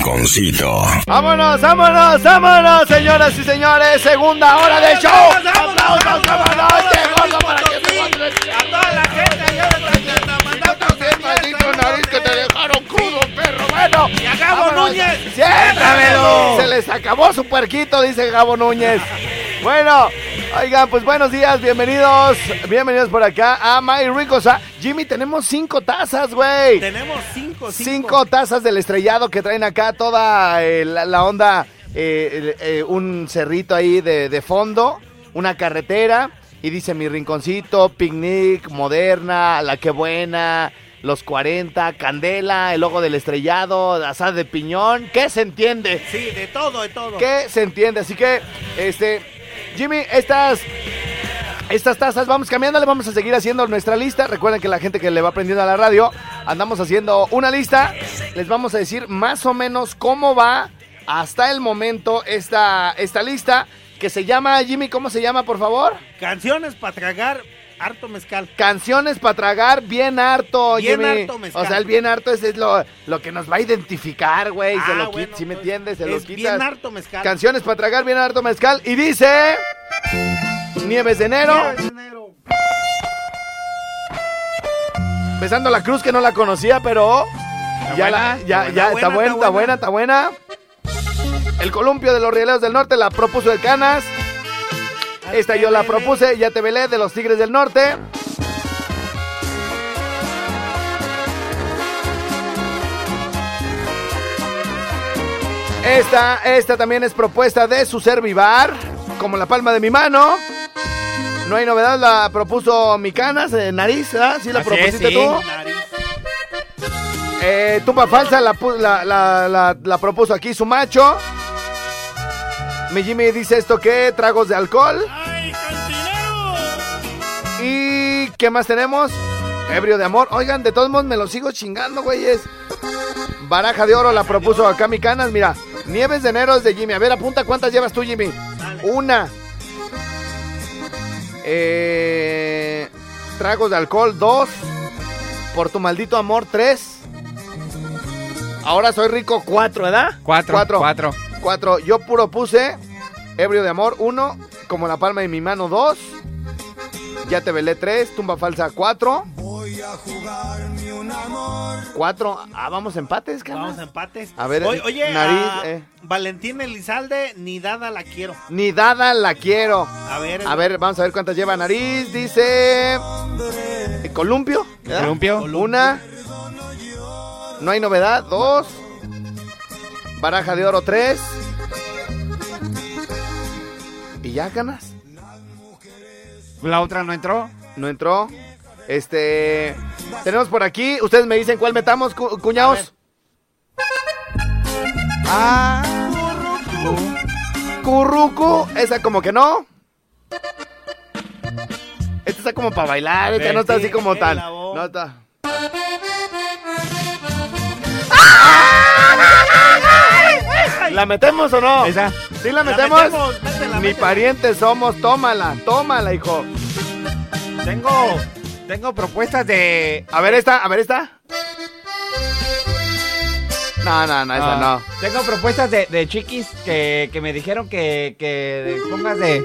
rinconcito. Vámonos, vámonos, vámonos, señoras y señores. Segunda hora de show. Aplausos, vámonos. Para que se A toda la gente allá de mandando Maldito nariz que te dejaron crudo, perro. Bueno. Y a Gabo vámonos. Núñez. Siéntamelo. Se les acabó su puerquito, dice Gabo Núñez. Bueno, oigan, pues buenos días, bienvenidos, bienvenidos por acá a My Ricosa. Jimmy, tenemos cinco tazas, güey. Tenemos cinco, cinco. Cinco tazas del estrellado que traen acá toda eh, la, la onda, eh, eh, un cerrito ahí de, de fondo, una carretera, y dice mi rinconcito, picnic, moderna, la que buena, los 40, candela, el logo del estrellado, asada de piñón, ¿qué se entiende? Sí, de todo, de todo. ¿Qué se entiende? Así que, este, Jimmy, estas... Estas tazas, vamos cambiándole, vamos a seguir haciendo nuestra lista. Recuerden que la gente que le va aprendiendo a la radio, andamos haciendo una lista. Les vamos a decir más o menos cómo va hasta el momento esta, esta lista. Que se llama, Jimmy, ¿cómo se llama, por favor? Canciones para tragar harto mezcal. Canciones para tragar bien harto, Bien Jimmy. harto mezcal. O sea, el bien harto es, es lo, lo que nos va a identificar, güey. se Ah, lo bueno, quita, ¿sí me entiendes? Se lo es quitas. bien harto mezcal. Canciones para tragar bien harto mezcal. Y dice... Nieves de enero. Besando la cruz que no la conocía, pero ya buena, la, ya, está ya buena, está buena, está buena, está buena. El columpio de los rieleros del norte la propuso el Canas. Esta yo la propuse, ya te velé, de los Tigres del Norte. Esta, esta también es propuesta de su Servivar, como la palma de mi mano. No hay novedad, la propuso mi canas, eh, nariz, ¿verdad? Sí, la Así propusiste es, sí. tú. Eh, tumba falsa la, pu- la, la- la- la propuso aquí su macho. Mi Jimmy dice esto que tragos de alcohol. ¿Y qué más tenemos? Ebrio de amor. Oigan, de todos modos me lo sigo chingando, güeyes. Baraja de oro la propuso acá mi canas. Mira, Nieves de enero es de Jimmy. A ver, apunta cuántas llevas tú, Jimmy. Una. Eh, tragos de alcohol, dos. Por tu maldito amor, tres. Ahora soy rico, cuatro, ¿verdad? Cuatro, Cuatro. cuatro. Cuatro. Yo puro puse. Ebrio de amor, uno. Como la palma de mi mano, dos. Ya te velé tres. Tumba falsa, cuatro. Cuatro. Ah, vamos empates, cara. Vamos a empates. A ver, oye, oye, nariz, a eh. Valentín Elizalde, ni dada la quiero. Ni dada la quiero. A ver, A ver, vamos a ver cuántas lleva nariz. Dice. Columpio. ¿verdad? Columpio. Una. No hay novedad. Dos. Baraja de oro. Tres. Y ya ganas. La otra no entró. No entró. Este. Tenemos por aquí. Ustedes me dicen cuál metamos, cu- cuñados. Ah. Currucu. Esa como que no. Esta está como para bailar. Esta no está sí, así como labor. No está. ¿La metemos o no? Esa. ¿Sí la La metemos? metemos, métela, Ni métela. parientes somos. Tómala, tómala, hijo. Tengo, tengo propuestas de. A ver esta, a ver esta. No, no, no, esa Ah, no. Tengo propuestas de, de chiquis que, que me dijeron que, que pongas de.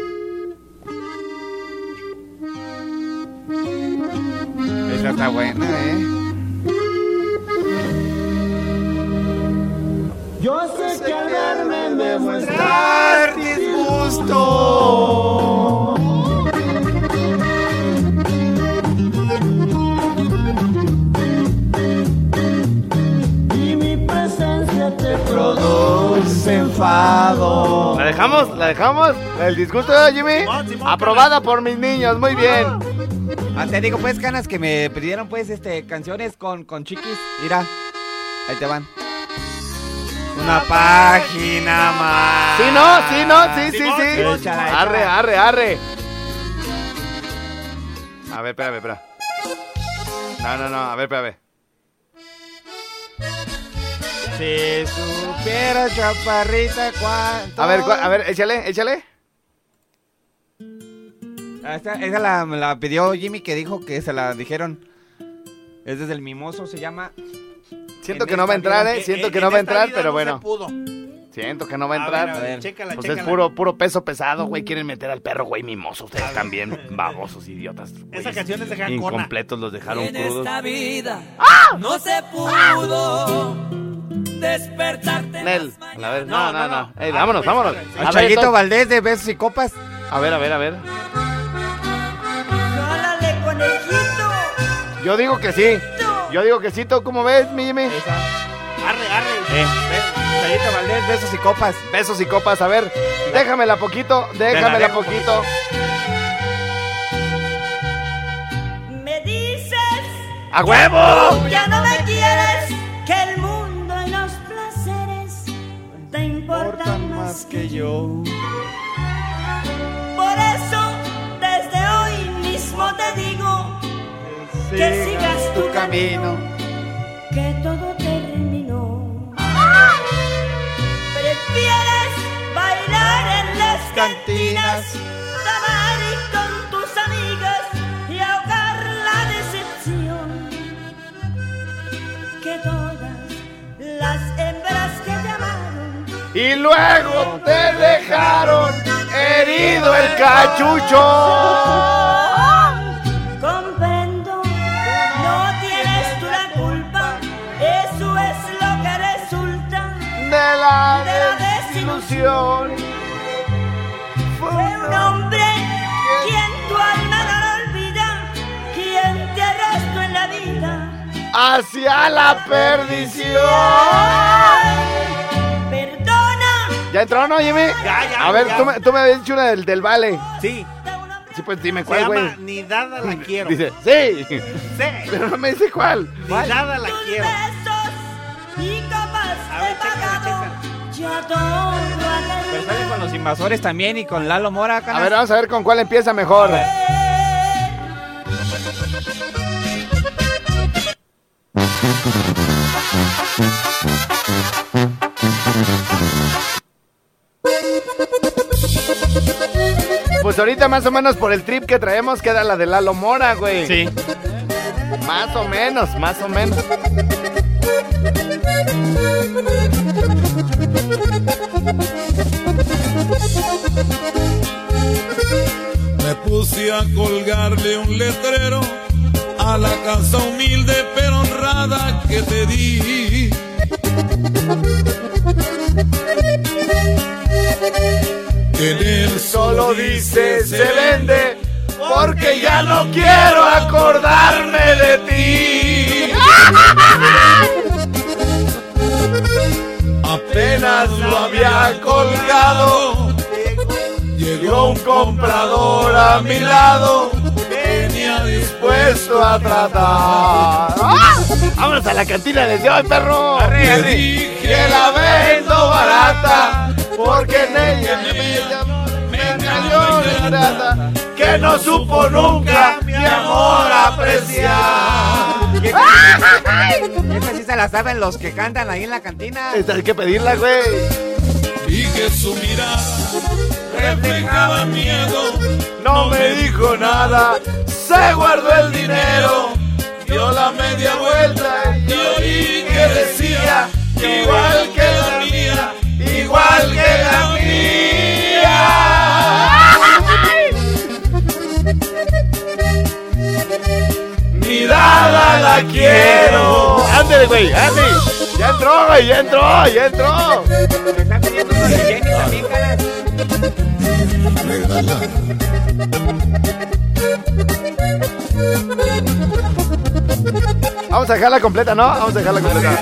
Esa está buena, eh. Yo sé que al verme me muestras Dar disgusto. y mi presencia te produce enfado. ¿La dejamos? ¿La dejamos? ¿El disgusto de Jimmy? Simón, Simón, Aprobada por mis niños, muy bien. Ah, te digo, pues, canas, que me pidieron, pues, este, canciones con, con chiquis. Mira, ahí te van. Una página más. Sí, no, sí, no, sí, sí, sí. Arre, arre, arre. A ver, espérame, espera. No, no, no, a ver, espérame. Si supiera, chaparrita, cuánto. A ver, a ver, échale, échale. Ah, Esta, esa la, la pidió Jimmy que dijo que se la dijeron. Es desde el mimoso, se llama. Siento en que no va a entrar. ¿eh? Siento En- que no va a entrar, pero no bueno. Siento que no va a A entrar. ver, a ver, chécala, Pues es puro, puro peso pesado, güey. Quieren meter al perro, güey, mimoso. Ustedes también, babosos, idiotas. Esa güeyes. canción es de Jancona. Incompletos los dejaron En crudos. esta vida ¡Ah! no se pudo despertarte. Nel, a ver, No, no, no, no, no. no. Ey, Ah, vámonos, pues, vámonos. a entonces- Valdés de Besos y Copas. a ver, a ver, a ver. ¡Jálale, conejito! Yo digo que sí. Yo digo que sí. ¿Tú cómo ves, mi Jimmy? Arre, arre. Eh, Chayito Valdés, Besos y Copas. Besos y copas. A ver, déjamela poquito. Déjamela un poquito. Me dices ¡A huevo! ya no me quieres, que el mundo y los placeres te importan más que yo. Por eso, desde hoy mismo te digo que sigas tu camino, que todo terminó. Prefieres bailar en las cantinas, tomar y con tus amigas y ahogar la decepción que todas las hembras que te amaron Y luego te dejaron herido el cachucho. Fue un hombre quien tu alma no olvida, quien te arrastró en la vida. hacia la perdición. Perdona. ¿Ya entró, no, Jimmy? Ya, ya, A ver, ya. tú me, tú me habías dicho una del, del vale. Sí, Sí, pues dime se cuál, llama güey. Ni dada la quiero. Dice, sí, Sí, pero no me dice cuál. ni nada la Tus quiero. besos y copas A ver, de chécala, pagado. Ya todo invasores también y con Lalo Mora. A canas. ver, vamos a ver con cuál empieza mejor. Pues ahorita más o menos por el trip que traemos queda la de Lalo Mora, güey. Sí. Más o menos, más o menos. Me puse a colgarle un letrero a la casa humilde pero honrada que te di. En él Solo dice se vende porque ya no quiero acordarme de ti. Apenas lo había colgado, llegó un comprador a mi lado, venía dispuesto a tratar. ¡Ah! Vámonos a la cantina desde hoy, perro. Le Que dije la vendo barata, porque en ella me, me engañó la ingrata, que no supo nunca mi amor apreciar. Esa sí se la saben los que cantan ahí en la cantina. Esta hay que pedirla, güey. y que su mirada reflejaba miedo. No me dijo nada, se guardó el dinero, dio la media vuelta y oí que decía, igual que la mía, igual que la mía. Mi dada la quiero. Ándale, güey, ándale. Ya entró, güey, ya entró, ya entró. Me pidiendo también, Vamos a dejarla completa, ¿no? Vamos a dejarla completa.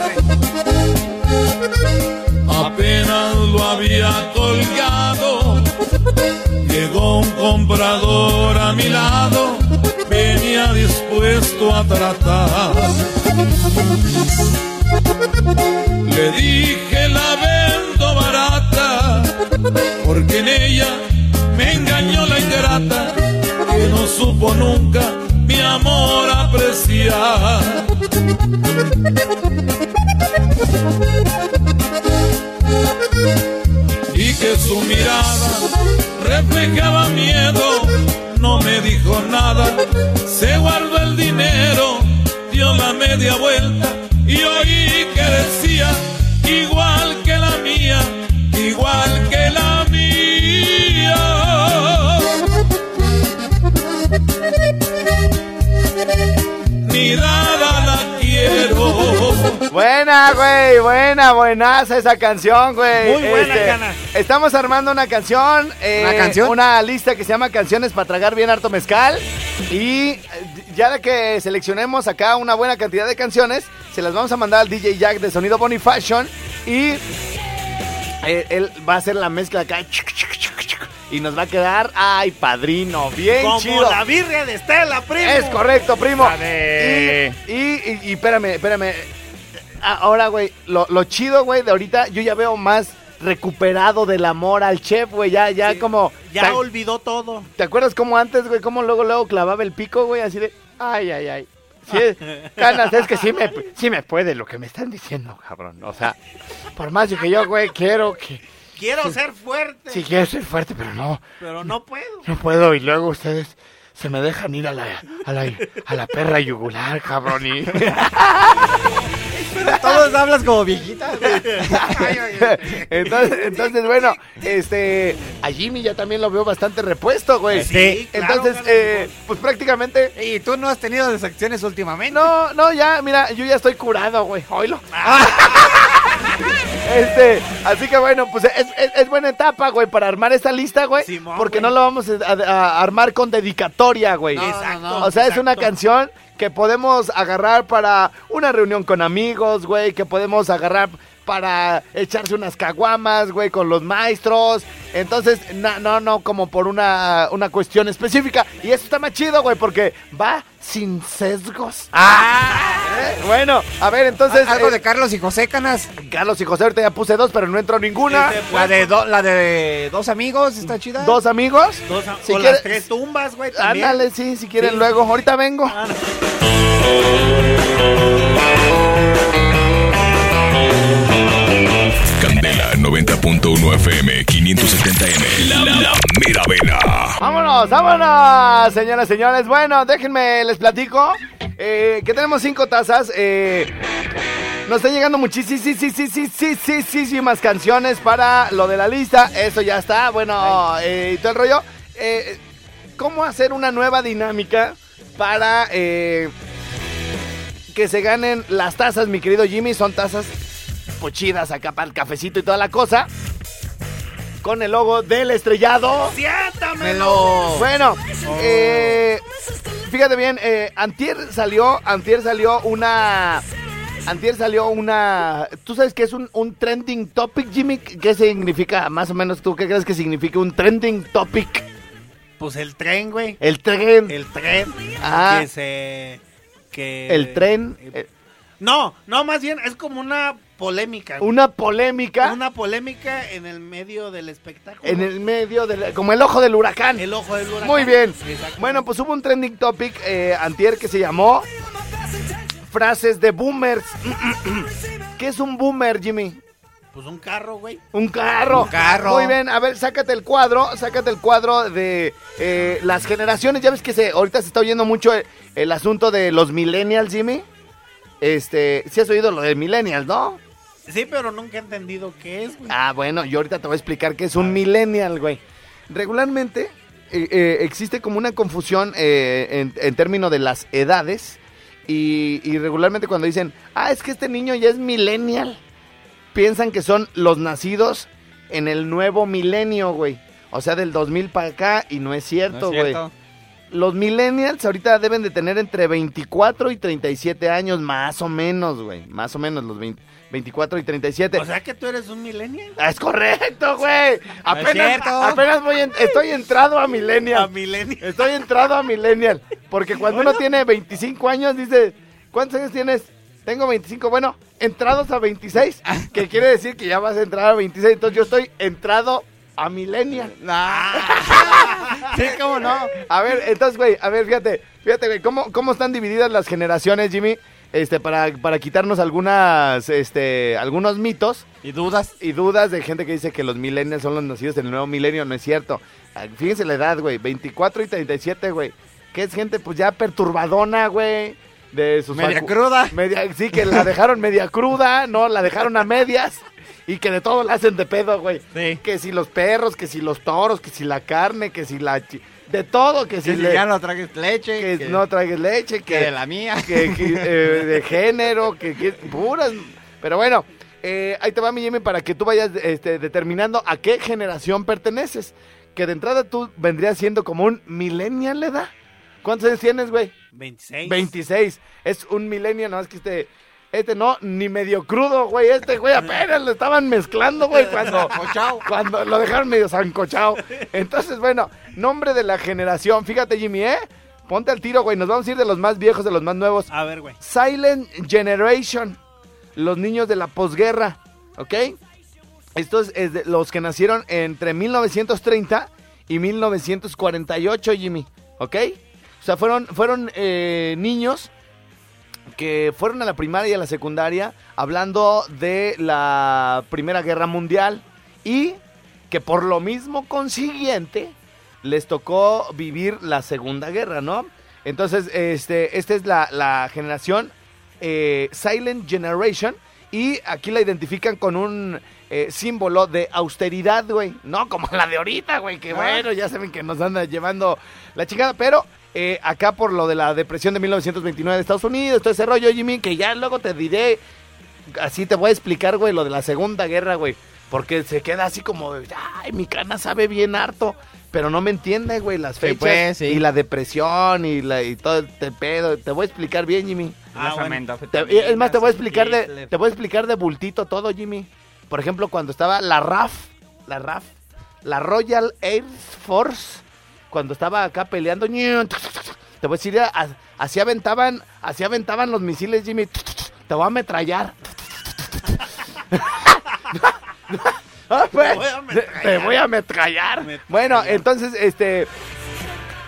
Apenas lo había colgado, llegó un comprador a mi lado, venía dispuesto a tratar. Le dije la me engañó la ingrata, que no supo nunca mi amor apreciar. y que su mirada reflejaba miedo. No me dijo nada, se guardó el dinero, dio la media vuelta Buena, güey, buena, buenaza esa canción, güey. Este, Muy buena, Canas. Estamos armando una canción. eh, ¿Una canción? Una lista que se llama Canciones para tragar bien harto mezcal. Y eh, ya de que seleccionemos acá una buena cantidad de canciones, se las vamos a mandar al DJ Jack de Sonido Bonnie Fashion. Y eh, él va a hacer la mezcla acá. Y nos va a quedar, ay, padrino, bien Como chido. la birria de Estela, primo. Es correcto, primo. Y- y espérame, espérame. Ah, Ahora, güey, lo, lo chido, güey, de ahorita yo ya veo más recuperado del amor al chef, güey. Ya, ya Sí. como. Ya ¿te, olvidó todo. ¿Te acuerdas cómo antes, güey? Cómo luego, luego clavaba el pico, güey? Así de. Ay, ay, ay. Sí, canas, es que sí me, sí me puede lo que me están diciendo, cabrón. O sea, por más de que yo, güey, quiero que. Quiero ser fuerte, Sí, quiero ser fuerte, pero no. pero no puedo. No puedo y luego ustedes se me dejan ir a la, a la, a la perra yugular, cabrón. Y... Todos hablas como viejita. güey. entonces, entonces, bueno, este, a Jimmy ya también lo veo bastante repuesto, güey. Sí, Entonces, eh, pues prácticamente, Y tú no has tenido decepciones últimamente. no, no, ya, mira, yo ya estoy curado, güey, oílo. Este, así que bueno, pues es, es- es buena etapa, güey, para armar esta lista, güey. Simón, porque güey. no lo vamos a, a armar con dedicatoria, güey. No, Exacto. O sea, es una canción que podemos agarrar para una reunión con amigos, güey, que podemos agarrar para echarse unas caguamas, güey, con los maestros. Entonces, na- no, no, como por una, una cuestión específica. Y eso está más chido, güey, porque va sin sesgos. ¿Eh? Bueno, a ver, entonces... Algo eh, de Carlos y José Canas. Carlos y José, ahorita ya puse dos, pero no entró ninguna. La de, do- la de dos amigos, está chida. Dos amigos. Dos a- Si quieres- las tres tumbas, güey. Ándale, sí, si quieren Sí. luego. Ahorita vengo. Ah, no. 90.1 FM 570M. La, la, la. Vámonos, vámonos, señoras, señores. Bueno, déjenme, les platico eh, que tenemos cinco tazas. Eh, nos están llegando muchísimas canciones para lo de la lista. Eso ya está. Bueno, eh, y todo el rollo. Eh, ¿Cómo hacer una nueva dinámica para eh, que se ganen las tazas, mi querido Jimmy? Son tazas pochidas acá para el cafecito y toda la cosa. Con el logo del estrellado. ¡Siéntamelo! Bueno, eh, fíjate bien, eh, Antier salió, Antier salió una... Antier salió una... ¿Tú sabes qué es un, un trending topic, Jimmy? ¿Qué significa? Más o menos, ¿tú qué crees que significa un trending topic? Pues el tren, güey. El tren. El tren. Ah. Que se... Que... El tren. eh, No, no, más bien es como una polémica. güey. una polémica Una polémica en el medio del espectáculo. en el medio, del, como el ojo del huracán. El ojo del huracán. Muy bien. Bueno, pues hubo un trending topic eh, antier que se llamó frases de boomers. ¿Qué es un boomer, Jimmy? Pues un carro, güey. Un carro. Un carro. Muy bien, a ver, sácate el cuadro, sácate el cuadro de eh, las generaciones. Ya ves que se, ahorita se está oyendo mucho el, el asunto de los millennials, Jimmy. Este, sí has oído lo de millennials, ¿no? Sí, pero nunca he entendido qué es, güey. Ah, bueno, yo ahorita te voy a explicar qué es un millennial, güey. Regularmente eh, eh, existe como una confusión eh, en, en términos de las edades y, y regularmente cuando dicen, ah, es que este niño ya es millennial, piensan que son los nacidos en el nuevo milenio, güey. O sea, del 2000 para acá y no es ¿No cierto, es güey. Los millennials ahorita deben de tener entre 24 y 37 años, más o menos, güey. Más o menos los 20 24 y 37. O sea que tú eres un millennial. Es correcto, güey. Apenas, cierto. apenas voy en- estoy entrado a A millennial. millennial. Estoy entrado a millennial. Porque cuando uno tiene 25 años, dice, ¿cuántos años tienes? Tengo 25. Bueno, entrados a 26. Que quiere decir que ya vas a entrar a 26. Entonces yo estoy entrado a millennial. Sí, cómo no. A ver, entonces, güey, a ver, fíjate, fíjate, güey, ¿cómo, cómo están divididas las generaciones, Jimmy? Este, para, para quitarnos algunas, este, algunos mitos ¿Y dudas? y dudas de gente que dice que los millennials son los nacidos en el nuevo milenio, no es cierto. Ah, Fíjense la edad, güey, 24 y 37, güey. Que es gente, pues, ya perturbadona, güey. De sus Media cruda. Media, sí, que la dejaron media cruda, no, la dejaron a medias. Y que de todo la hacen de pedo, güey. Sí. Que si los perros, que si los toros, que si la carne, que si la... chi- de todo, que Que si si le- ya no tragues leche. que, que- no traigas leche, que que, de la mía. que, eh, de género, que, puras. Pero bueno, eh, ahí te va mi Jimmy para que tú vayas este, determinando a qué generación perteneces. Que de entrada tú vendrías siendo como un millennial, ¿le da? ¿Cuántos años tienes, güey? 26. 26. Es un millennial, no es que este. Este no, ni medio crudo, güey. Este, güey, apenas lo estaban mezclando, güey, cuando, cuando lo dejaron medio zancochado. Entonces, bueno, nombre de la generación. Fíjate, Jimmy, ¿eh? Ponte al tiro, güey. Nos vamos a ir de los más viejos, de los más nuevos. A ver, güey. Silent Generation. Los niños de la posguerra. ¿Ok? Estos es de los que nacieron entre 1930 y 1948, Jimmy. ¿Ok? O sea, fueron, fueron eh, niños que fueron a la primaria y a la secundaria hablando de la Primera Guerra Mundial y que por lo mismo consiguiente les tocó vivir la Segunda Guerra, ¿no? Entonces, este, esta es la, la generación eh, Silent Generation y aquí la identifican con un eh, símbolo de austeridad, güey. No como la de ahorita, güey, que bueno, ya saben que nos anda llevando la chingada, pero eh, acá por lo de la depresión de 1929 de Estados Unidos, todo ese rollo, Jimmy, que ya luego te diré, así te voy a explicar, güey, lo de la Segunda Guerra, güey. Porque se queda así como, ay, mi cana sabe bien harto, pero no me entiende, güey, las Sí, fechas pues, sí. y la depresión y, la, y todo este pedo. Te voy a explicar bien, Jimmy. Ah, bueno. Te- y es más, te voy a explicar de, te voy a explicar de bultito todo, Jimmy. Por ejemplo, cuando estaba la RAF, la RAF, la Royal Air Force, cuando estaba acá peleando, te voy a decir, así aventaban, así aventaban los misiles, Jimmy. Te voy a ametrallar. Ah, pues. Te voy a ametrallar. Bueno, entonces, este,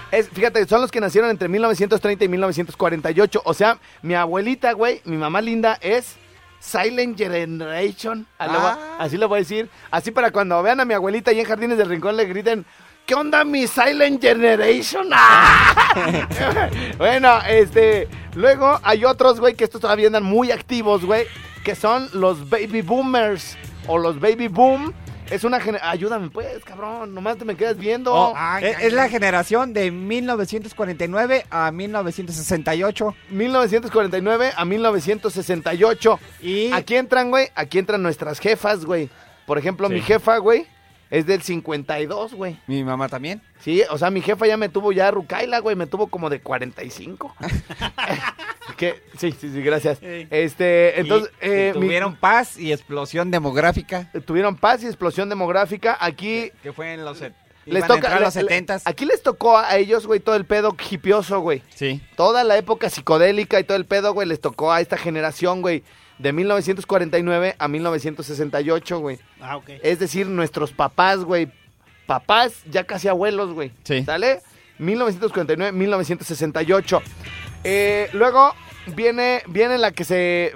es, fíjate, son los que nacieron entre 1930 y 1948. O sea, mi abuelita, güey, mi mamá linda es Silent Generation. Ah. Así le voy a decir. Así para cuando vean a mi abuelita ahí en Jardines del Rincón le griten, ¿qué onda mi Silent Generation? ¡Ah! bueno, este, luego hay otros, güey, que estos todavía andan muy activos, güey, que son los Baby Boomers o los Baby Boom. Es una generación... Ayúdame, pues, cabrón, nomás te me quedas viendo. Oh, Ay, es, ay, es la generación de 1949 a 1968. 1949 a 1968. Y Aquí entran, güey, aquí entran nuestras jefas, güey. Por ejemplo, Sí. mi jefa, güey, es del 52, güey. mi mamá también. Sí, o sea, mi jefa ya me tuvo ya Rucaila, güey, me tuvo como de 45. que, sí, sí, sí, gracias. Este, entonces, Y- y eh, mi- tuvieron paz y explosión demográfica. tuvieron paz y explosión demográfica. Aquí Que fue en los, set- les toca, a los le- le- 70 aquí les tocó a ellos, güey, todo el pedo hipioso, güey. Sí. Toda la época psicodélica y todo el pedo, güey, les tocó a esta generación, güey, de 1949 a 1968, güey. Ah, ok. Es decir, nuestros papás, güey. Papás, ya casi abuelos, güey. Sí. ¿Sale? 1949, 1968. Eh, luego viene, viene la que se.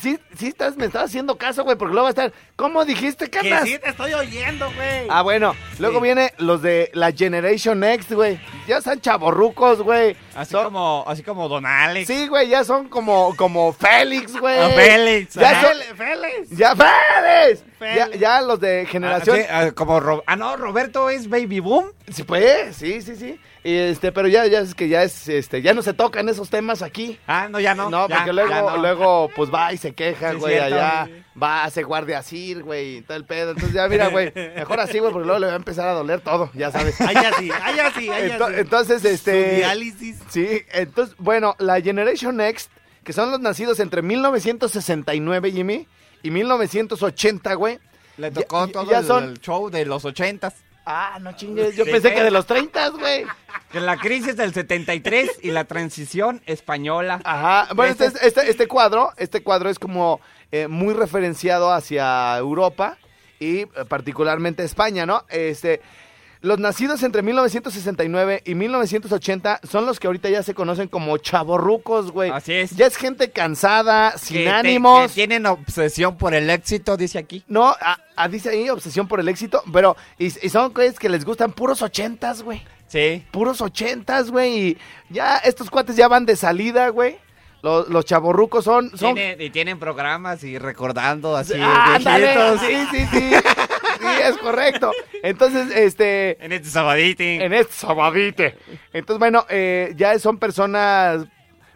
Sí, sí estás, me estás haciendo caso, güey, porque luego va a estar. ¿Cómo dijiste, Que Canas? sí te estoy oyendo, güey. Ah, bueno. Luego Sí. viene los de la Generation Next, güey. Ya están chaborrucos, güey. Así Son- como, así como Don Alex. Sí, güey, ya son como, como Félix, güey. Ah, Félix. Ya son- Félix. Ya, Félix. Ya, ya los de Ah, generación. sí, ah, como Ro- ah, no, Roberto es Baby Boom. Sí, pues, sí, sí, sí. Y este, pero ya, ya es que ya es, este, ya no se tocan esos temas aquí. Ah, no, ya no. No, ya, porque luego, no. luego, pues va y se queja, Sí, güey, cierto. allá. Va, hace guardia así, güey, y todo el pedo. Entonces ya, mira, güey, mejor así, güey, porque luego le va a empezar a doler todo, ya sabes. Ay, así, ay, así, ay, así. entonces, Su este. diálisis. Sí, entonces, bueno, la Generation Next, que son los nacidos entre 1969, Jimmy, y 1980, güey. Le tocó Ya- todo ya el, son- el show de los ochentas. Ah, no chingues, yo Sí, pensé güey. que de los 30, güey. Que la crisis del 73 y la transición española. Ajá, bueno, Este este, este, este cuadro, este cuadro es como eh, muy referenciado hacia Europa y eh, particularmente España, ¿no? Este, los nacidos entre 1969 y 1980 son los que ahorita ya se conocen como chavorrucos, güey. Así es. Ya es gente cansada, sin Que te- ánimos. que tienen obsesión por el éxito, dice aquí. No, a- a- dice ahí obsesión por el éxito, pero y, y son güeyes que les gustan puros ochentas, güey. Sí. Puros ochentas, güey. Y ya estos cuates ya van de salida, güey. Los, los chavorrucos son... son Tiene- y tienen programas y recordando así. Ah, viejitos. sí, sí, sí. Es correcto. Entonces, este... En este sabadito. En este sabadite. Entonces, bueno, eh, ya son personas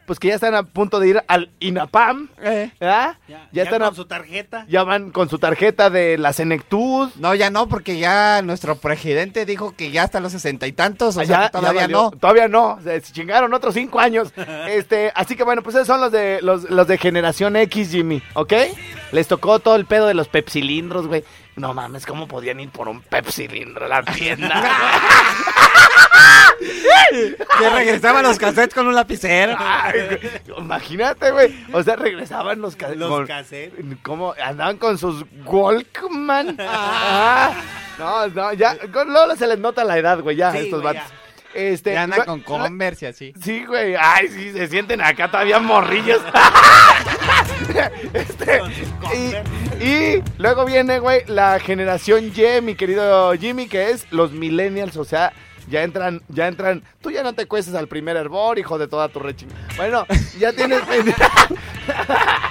pues que ya están a punto de ir al INAPAM, Eh. ¿verdad? Ya, Ya ya están con a- su tarjeta. ya van con su tarjeta de la Senectud. No, ya no, porque ya nuestro presidente dijo que ya hasta los sesenta y tantos, o Ah, sea, ya- que todavía no. Todavía no. Se chingaron otros cinco años. este, así que bueno, pues esos son los de los, los de generación X, Jimmy, ¿ok? Les tocó todo el pedo de los pepsilindros, güey. No mames, ¿cómo podían ir por un pepsilindro a la tienda? Que regresaban los cassettes con un lapicero. Ay, imagínate, güey. O sea, regresaban los, ca- Los con- cassettes. ¿Cómo? Andaban con sus Walkman. Ah, no, no, ya. Con Lola se les nota la edad, güey, ya, Sí, estos güey, vatos. Este, Ya andan con Converse y así. Sí, güey. Ay, sí, se sienten acá todavía morrillos. Este, y, luego viene, güey, la generación Y, mi querido Jimmy, que es los millennials, o sea, ya entran, ya entran. Tú ya no te cuestas al primer hervor, hijo de toda tu reching. Bueno, ya tienes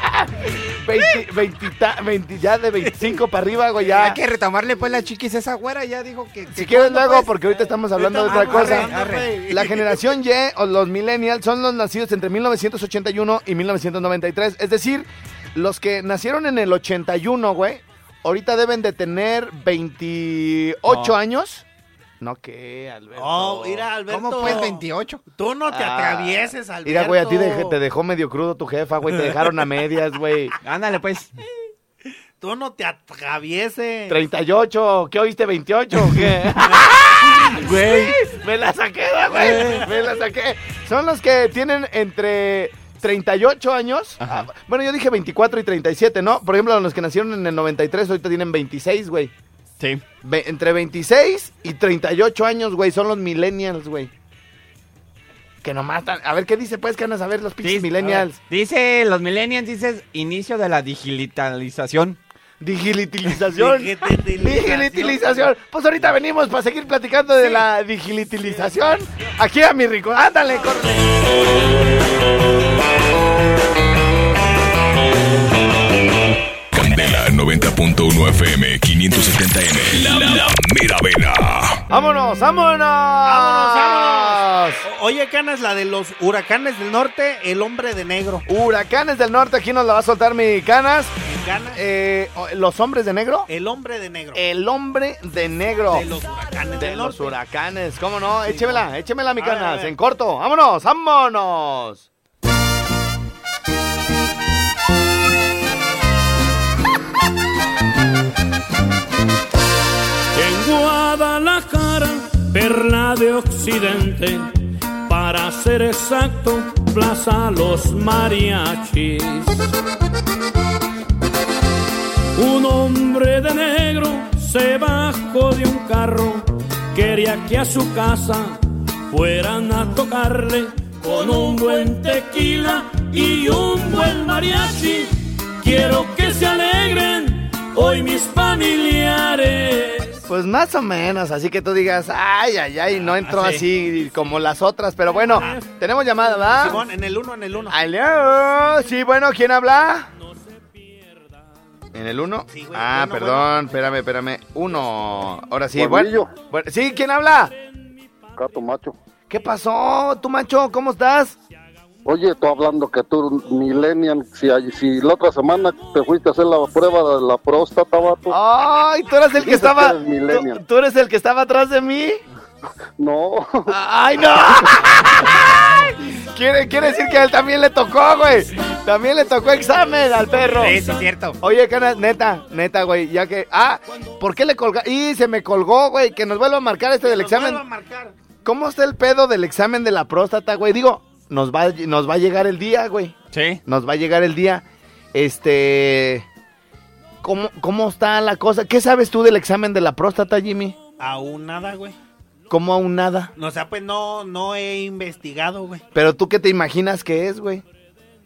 20, 20, 20 ta- 20 ya de 25 para arriba, güey, ya. Hay que retomarle pues la chiquis esa güera, ya dijo que... Si quieres luego, pues. porque ahorita estamos hablando de otra cosa. La generación Y o los millennials son los nacidos entre 1981 y 1993. Es decir, los que nacieron en el 81, güey, ahorita deben de tener 28 No. años. No, ¿qué, Alberto? Oh, mira, Alberto. ¿Cómo pues 28? Tú no te Ah, atravieses, Alberto. Mira, güey, a ti de- te dejó medio crudo tu jefa, güey. Te dejaron a medias, güey. Ándale pues. Tú no te atravieses. 38, ¿qué oíste? ¿28 o qué? Güey, me la saqué, güey. Me la saqué. Son los que tienen entre 38 años. Ajá. Ah, bueno, yo dije 24 y 37, ¿no? Por ejemplo, los que nacieron en el 93 ahorita tienen 26, güey. Sí. Ve- entre 26 y 38 años, güey, son los millennials, güey. Que nomás están... A ver, ¿qué dice, pues, que van a saber los pinches millennials? Dice, los millennials, dices, inicio de la digitalización. Digitalización. Digitalización. Digitalización. Pues ahorita venimos para seguir platicando de la digitalización. Aquí a mi rico. Ándale, corre. 90.1 FM 570M. La, la mera vena. Vámonos, vámonos. Vámonos, vámonos. Oye, Canas, la de los huracanes del norte, el hombre de negro. Huracanes del norte, aquí nos la va a soltar mi canas. Canas, Eh, los hombres de negro. el hombre de negro. El hombre de negro. de los huracanes De del los norte. huracanes, ¿cómo no? Échemela, échemela, mi A ver, a canas, ver. en corto. Vámonos, vámonos. Guadalajara, perla de Occidente, para ser exacto, Plaza Los Mariachis. Un hombre de negro se bajó de un carro, quería que a su casa fueran a tocarle con un buen tequila y un buen mariachi. Quiero que se alegren hoy mis familiares. Pues más o menos, así que tú digas, ay, ay, ay, no entró Ah, sí. así como las otras, pero bueno, tenemos llamada, ¿verdad? Simón, en el uno, en el uno. Aló, sí, bueno, ¿quién habla? ¿En el uno? Sí, güey, ah, bueno, perdón, espérame, espérame. Uno, ahora sí, bueno, bueno. Sí, ¿quién habla? Gato macho. ¿Qué pasó, tú macho? ¿Cómo estás? Oye, tú hablando que tú, millennial, si, hay- si la otra semana te fuiste a hacer la prueba de la próstata, vato. Ay, tú eres el que que estaba... eres millennial. ¿tú, tú eres el que estaba atrás de mí? No, ¡Ay, no! quiere, quiere decir que a él también le tocó, güey. También le tocó examen al perro. Sí, sí, es cierto. Oye, Canas, neta, neta, güey, ya que... Ah, ¿por qué le colga? Y se me colgó, güey, que nos vuelva a marcar este del Nos vuelve a examen. marcar. ¿Cómo está el pedo del examen de la próstata, güey? Digo, nos va, nos va a llegar el día, güey. Sí. Nos va a llegar el día. Este... ¿Cómo, ¿Cómo está la cosa? ¿Qué sabes tú del examen de la próstata, Jimmy? Aún nada, güey. ¿Cómo aún nada? O sea, pues no, no he investigado, güey. Pero tú qué te imaginas que es, güey.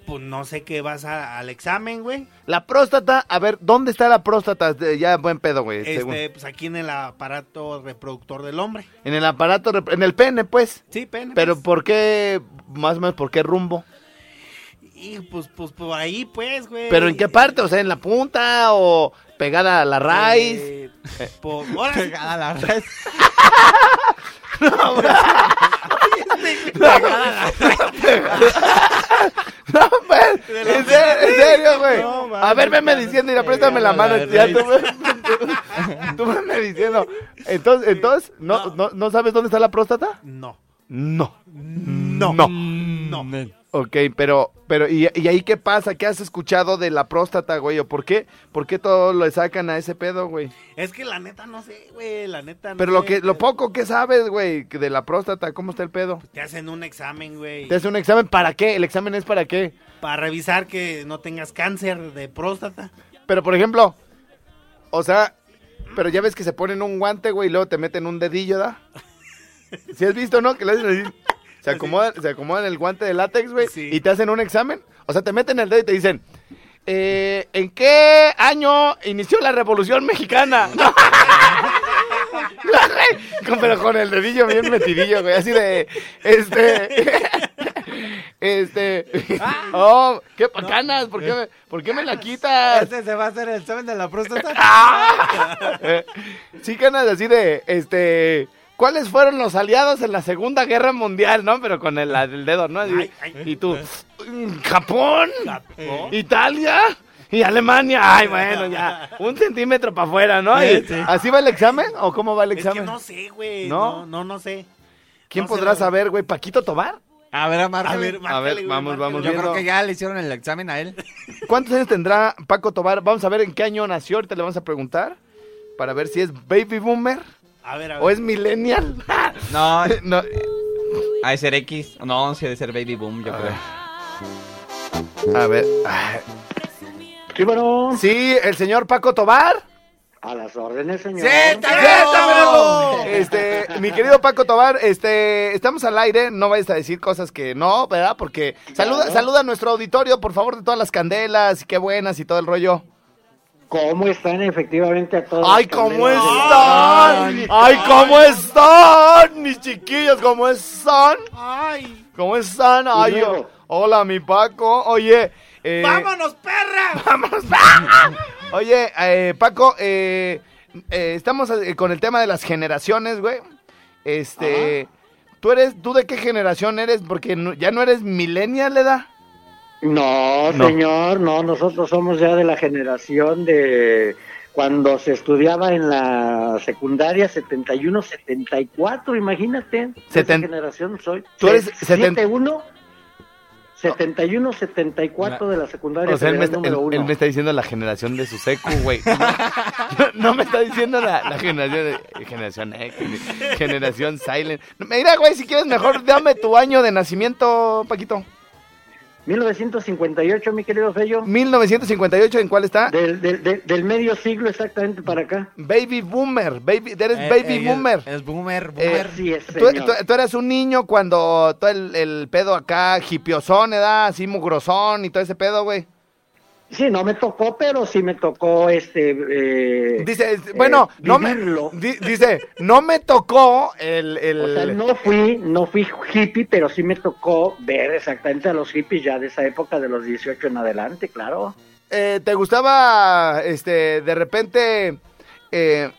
Pues no sé qué vas a- al examen, güey. La próstata, a ver, ¿dónde está la próstata? Ya, buen pedo, güey. según. Este, pues aquí en el aparato reproductor del hombre. En el aparato, en el pene, pues. Sí, pene. Pero pues. ¿por qué, más o menos, por qué rumbo? Y pues, pues por ahí, pues, güey. ¿Pero en qué parte? O sea, ¿en la punta o pegada a la raíz? Eh, por, ahora sí, Pegada a la red. No, pues, en serio, en serio, güey. No, a ver, venme diciendo, mira, préstame la mano. Ya tú, me- tú venme diciendo. Entonces, entonces ¿no, no, ¿no sabes dónde está la próstata? No. No. No. No. No. Ok, pero, pero, ¿y, y ahí qué pasa? ¿Qué has escuchado de la próstata, güey? ¿O por qué? ¿Por qué todo lo sacan a ese pedo, güey? Es que la neta no sé, güey. La neta no Pero lo sé. que, lo poco que sabes, güey, que de la próstata, ¿cómo está el pedo? Te hacen un examen, güey. ¿Te hace un examen para qué? ¿El examen es para qué? Para revisar que no tengas cáncer de próstata. Pero, por ejemplo, o sea, pero ya ves que se ponen un guante, güey, y luego te meten un dedillo, ¿da? ¿Sí has visto, no? Que le hacen así. Se acomodan, se acomodan el guante de látex, güey, Sí. y te hacen un examen. O sea, te meten el dedo y te dicen, eh, ¿en qué año inició la Revolución Mexicana? Pero con el dedillo bien metidillo, güey, así de, este, este, oh, qué bacanas, ¿por qué, me, ¿por qué me la quitas? Este se va a hacer el examen de la próstata. Eh, sí, ganas así de, este, ¿cuáles fueron los aliados en la Segunda Guerra Mundial, no? Pero con el, el dedo, ¿no? Ay. y tú, "Mm, Japón, Japón. Italia y Alemania. Ay, bueno, ya, un centímetro para afuera, ¿no? Y- Sí. ¿Así va el examen o cómo va el Es que examen? no sé, güey. ¿No? No, no, no sé. ¿Quién no podrá saber, güey? ¿Paquito Tobar? A ver, a A ver, márcale, A ver, güey, vamos, márcale. vamos Yo viendo. creo que ya le hicieron el examen a él. ¿Cuántos años tendrá Paco Tobar? Vamos a ver en qué año nació, ahorita le vamos a preguntar, para ver si es baby boomer A ver, a ver. o es millennial. No, no, ha de ser X. No, sí ha de ser Baby Boom, yo A creo. A ver. Sí, bueno, Sí, el señor Paco Tobar. a las órdenes, señor. ¡Siéntamelo! Este, mi querido Paco Tobar, este, estamos al aire, no vayas a decir cosas que no, ¿verdad? Porque saluda, Claro. saluda a nuestro auditorio, por favor, de todas las candelas y qué buenas y todo el rollo. ¿Cómo están efectivamente a todos? ¡Ay, cómo están! ¡Ay, cómo están! Mis chiquillos, ¿cómo están? ¡Ay! ¿Cómo están? Ay, luego? hola, mi Paco. Oye, eh, ¡Vámonos, perra! ¡Vamos! Oye, eh, Paco, eh, eh, estamos eh, con el tema de las generaciones, güey. Este, ¿tú eres, tú de qué generación eres? Porque no- ya no eres millennial, ¿le da? No, No. señor, no, nosotros somos ya de la generación de cuando se estudiaba en la secundaria 71, 74, imagínate. Seten- generación soy. Tú eres Se- seten- 71, 71, 74 de la secundaria O sea, él me, está, número él- él uno. me está diciendo la generación de su secu, güey. No, me está diciendo la, la generación de generación X, generación silent. Mira, güey, si quieres mejor dame tu año de nacimiento, Paquito. 1958, mi querido Fello. 1958, ¿en cuál está? Del, del, del, del medio siglo exactamente para acá. Baby boomer, baby, eres Eh, baby eh, boomer. Es, es boomer, Eh, boomer. Así es, tú- tú eras un niño cuando todo el, el pedo acá, hipiosón, ¿edad? Así mugrosón y todo ese pedo, güey. Sí, no me tocó, pero sí me tocó este. eh, Dice, bueno, eh, no me, di- dice, no me tocó el, el- O sea, no fui, no fui hippie, pero sí me tocó ver exactamente a los hippies ya de esa época, de los 18 en adelante, claro. eh, ¿te gustaba, este, de repente, eh,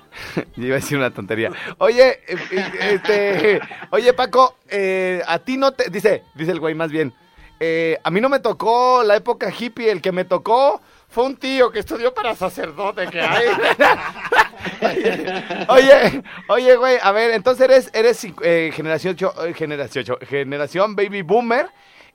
yo iba a decir una tontería. Oye, eh, este, oye, Paco, eh, a ti no te, dice, dice el güey más bien, eh, a mí no me tocó la época hippie, el que me tocó fue un tío que estudió para sacerdote que hay. oye, oye, güey, a ver, entonces eres, eres eh, generación, ocho- eh, generación, ocho- generación baby boomer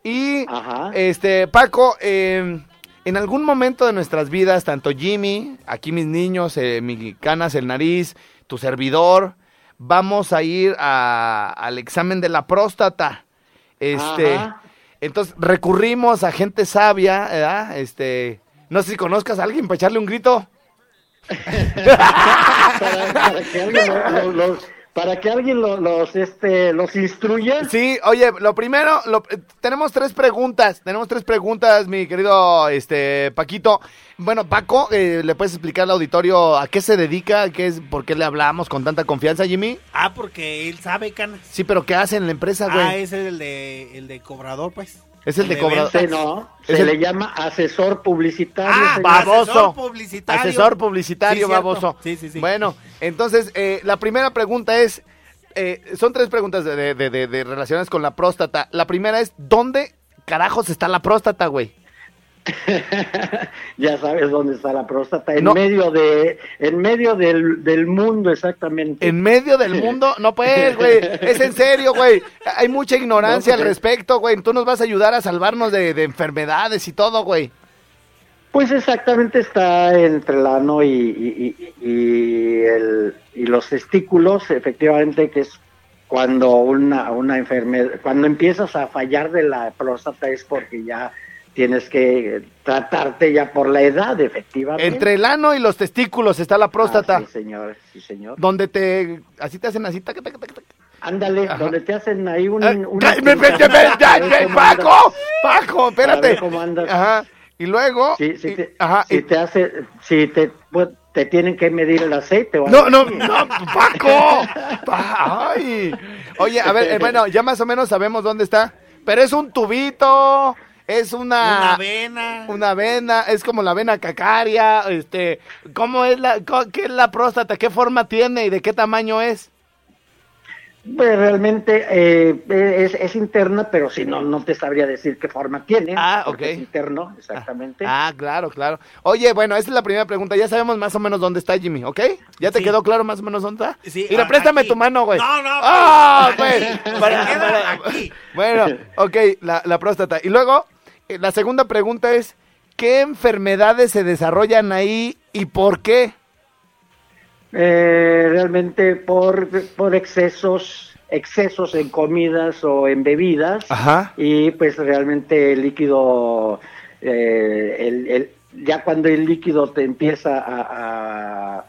y, Ajá. este, Paco, eh, en algún momento de nuestras vidas, tanto Jimmy, aquí mis niños, eh, mi canas, el nariz, tu servidor, vamos a ir a- al examen de la próstata. Este, Ajá. Entonces recurrimos a gente sabia, ¿verdad? Este, no sé si conozcas a alguien para echarle un grito. para, para que alguien, lo- lo- los- para que alguien lo- los, este, los instruya. Sí, oye, lo primero, lo- eh, tenemos tres preguntas, tenemos tres preguntas, mi querido este Paquito. Bueno, Paco, eh, ¿le puedes explicar al auditorio a qué se dedica, qué es, por qué le hablamos con tanta confianza, Jimmy? Ah, porque él sabe, canas. Sí, pero ¿qué hace en la empresa, güey? Ah, ese es el de, el de cobrador, pues. Es el de cobrador. No, Es se el- le llama asesor publicitario. Ah, señor. baboso. Asesor publicitario. Asesor publicitario, Sí, baboso. Sí, sí, sí. Bueno, entonces, eh, la primera pregunta es, eh, son tres preguntas de, de- de- de- de relacionadas con la próstata. La primera es, ¿dónde carajos está la próstata, güey? ya sabes dónde está la próstata, en No. medio de, en medio del, del mundo exactamente. En medio del mundo, no pues, güey, es en serio, güey. Hay mucha ignorancia No, pues, al respecto, güey. Tú nos vas a ayudar a salvarnos de, de enfermedades y todo, güey. Pues exactamente está entre el ano y, y- y- y el- y los testículos, efectivamente, que es cuando una, una enfermedad, cuando empiezas a fallar de la próstata es porque ya tienes que tratarte ya por la edad, efectivamente. Entre el ano y los testículos está la próstata. Ah, sí, señor, sí, señor. Donde te, así te hacen así, tac, tac, tac, tac. Ándale, Ajá. donde te hacen ahí un... Una me- me- me- me- Paco. Paco, espérate. ver cómo andas. Ajá. Y luego, Sí, sí y- te, ajá, si y- te hace, si te, pues, te tienen que medir el aceite o No, no, no, Paco. Pa- Ay. Oye, a ver, eh, bueno, ya más o menos sabemos dónde está. Pero es un tubito, es una... Una vena. Una vena, es como la vena cacaria, este, ¿cómo es la, qué es la próstata, qué forma tiene y de qué tamaño es? Pues realmente eh, es, es interna, pero si no, no te sabría decir qué forma tiene. Ah, ok. Es interno, exactamente. Ah, claro, claro. Oye, bueno, esa es la primera pregunta, ya sabemos más o menos dónde está Jimmy, ¿ok? ¿Ya te Sí. quedó claro más o menos dónde está? Sí, Mira, ah, préstame aquí. tu mano, güey. No, no, ¡Ah, güey! Para- para- aquí. Bueno, ok, la, la próstata. Y luego, la segunda pregunta es, ¿qué enfermedades se desarrollan ahí y por qué? Eh, realmente por, por excesos, excesos en comidas o en bebidas. Ajá. Y pues realmente el líquido, eh, el- el- ya cuando el líquido te empieza a, a-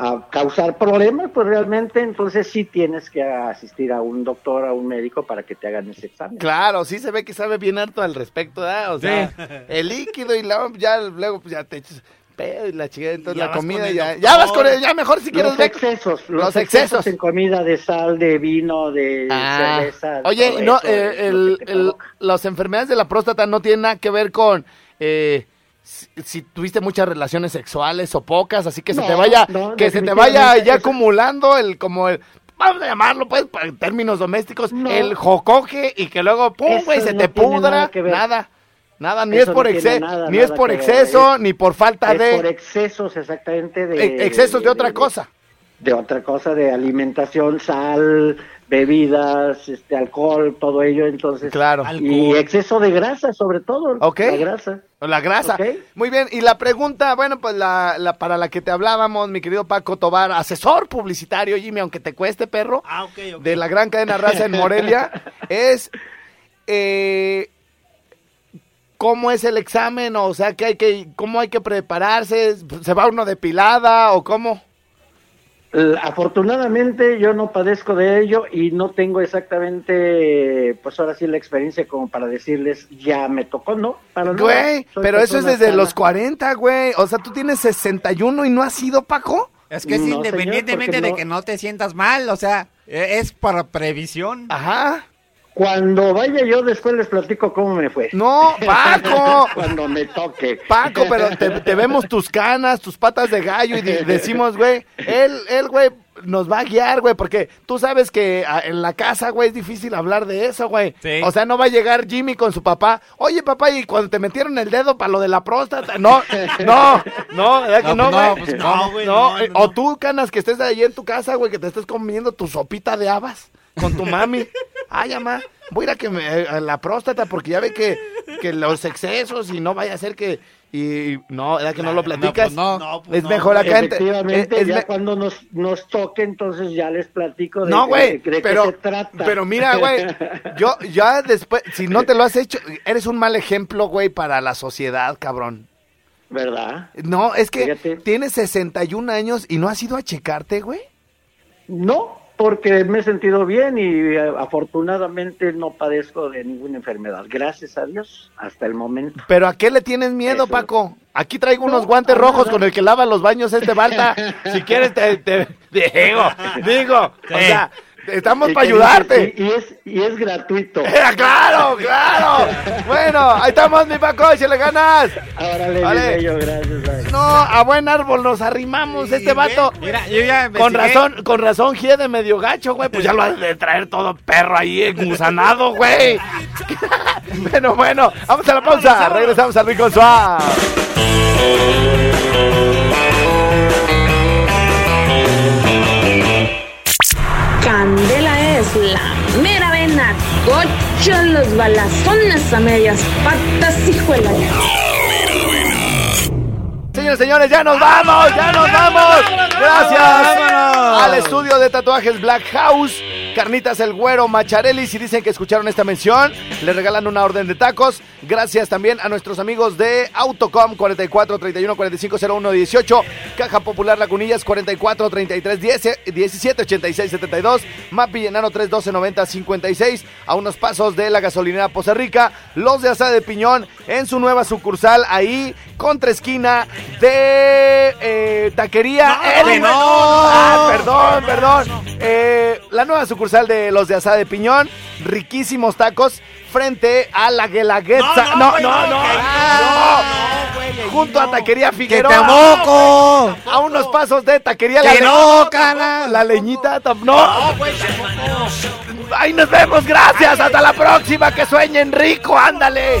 a causar problemas, pues realmente entonces sí tienes que asistir a un doctor, a un médico para que te hagan ese examen. Claro, sí se ve que sabe bien harto al respecto, ¿verdad? O sea, el líquido y la, ya luego pues, ya te echas pedo y la chica, entonces la comida ya, doctor. ya vas con el, ya mejor si quieres los excesos, los, los excesos. excesos. en comida de sal, de vino, de Ah. cerveza. Oye, no, eso eh, lo el, las enfermedades de la próstata no tienen nada que ver con eh, si, si tuviste muchas relaciones sexuales o pocas, así que se te vaya, no, que se te vaya ya eso- acumulando el como el vamos a llamarlo pues en términos domésticos, No. el jocoque y que luego pum, güey, se no te pudra, nada nada. Nada, ni Eso es por no nada, ni es por exceso, es- ni por falta Es de por excesos exactamente de... excesos de otra cosa. De otra cosa, de alimentación, sal, bebidas, este alcohol, todo ello, entonces... Claro. Y exceso de grasa, sobre todo. Ok. La grasa. La grasa. Ok. Muy bien. Y la pregunta, bueno, pues la, la para la que te hablábamos, mi querido Paco Tobar, asesor publicitario, Jimmy, aunque te cueste, perro, Ah, de la gran cadena raza en Morelia, es eh, cómo es el examen, o sea, que hay que, cómo hay que prepararse, se va uno depilada o cómo. Afortunadamente yo no padezco de ello y no tengo exactamente, pues ahora sí la experiencia como para decirles ya me tocó, ¿no? Para. Güey, pero eso es desde sana. los 40, güey. O sea, tú tienes 61 y no has ido, Paco. Es que es No, independientemente de no- que no te sientas mal, o sea, e- es para previsión. Ajá. Cuando vaya yo después les platico cómo me fue. No, Paco. Cuando me toque. Paco, pero te, te vemos tus canas, tus patas de gallo y decimos, güey, él, él, güey, nos va a guiar, güey, porque tú sabes que ah, en la casa, güey, es difícil hablar de eso, güey. Sí. O sea, no va a llegar Jimmy con su papá. Oye, papá, y cuando te metieron el dedo para lo de la próstata, no, no, no, ¿verdad que No, no, pues güey? no, pues, no, güey, No, no, no, o tú, canas, que estés ahí en tu casa, güey, que te estés comiendo tu sopita de habas con tu mami. Ay, mamá, voy a ir a, que me, eh, a la próstata porque ya ve que, que los excesos y no vaya a ser que... Y no, ¿verdad que no lo platicas? pues no. No, pues es no, mejor acá. ente- Efectivamente, es- es ya me- cuando nos, nos toque, entonces ya les platico de, no, de- güey, pero, se trata. pero mira, güey, yo ya después, si no te lo has hecho, eres un mal ejemplo, güey, para la sociedad, cabrón. ¿Verdad? No, es que Fíjate. tienes 61 años y no has ido a checarte, güey. No, porque me he sentido bien y eh, afortunadamente no padezco de ninguna enfermedad. Gracias a Dios, hasta el momento. Pero ¿a qué le tienes miedo, Eso. Paco? Aquí traigo unos No, guantes rojos con el que lava los baños este Balta. Si quieres te, te- digo, digo, o sea, Estamos para ayudarte. Y, y es, y es gratuito. ¡Eh, claro, claro! Bueno, ahí estamos, mi Paco, si le ganas. Órale, Vale. mi bello, gracias. ay. No, a buen árbol nos arrimamos, este vato. Mira, yo ya Con razón, con razón, de medio gacho, güey. Pues ya lo has de traer todo perro ahí engusanado, güey. bueno, bueno, vamos a la pausa. Regresamos al Rico Suave. La mera vena, cocho los balazones a medias patas, hijuela. Señores, señores, ya nos vamos, ya nos vamos. Gracias al estudio de tatuajes Black House. Carnitas El Güero Macharelli, si dicen que escucharon esta mención, le regalan una orden de tacos. Gracias también a nuestros amigos de Autocom 44 31 45 01 18, Caja Popular Lacunillas 44 33 10 17 86 72, Mapi Llenano 3 12 90 56, a unos pasos de la gasolinera Poza Rica, los de Asada de Piñón en su nueva sucursal ahí contra esquina de eh, Taquería no. Ah, perdón, perdón. Eh, la nueva sucursal de los de Asada de Piñón, riquísimos tacos frente a la Guelaguetza. No, no, no, no, Junto a Taquería ¡Que Figueroa. te moco! A unos pasos de Taquería ¡Que Le- no, cana! La leñita, tam- no. Ahí nos vemos, gracias. Hasta la próxima. Que sueñen rico, ándale.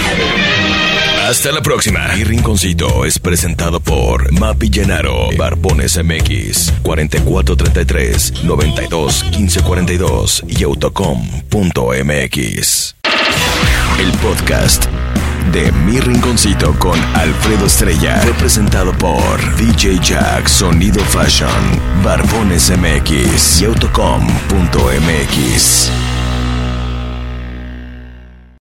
Hasta la próxima. Mi rinconcito es presentado por Mapi Llenaro, Barbones MX, 4433 92 1542 y autocom.mx. El podcast de Mi Rinconcito con Alfredo Estrella fue presentado por DJ Jack Sonido Fashion, Barbones MX y autocom.mx.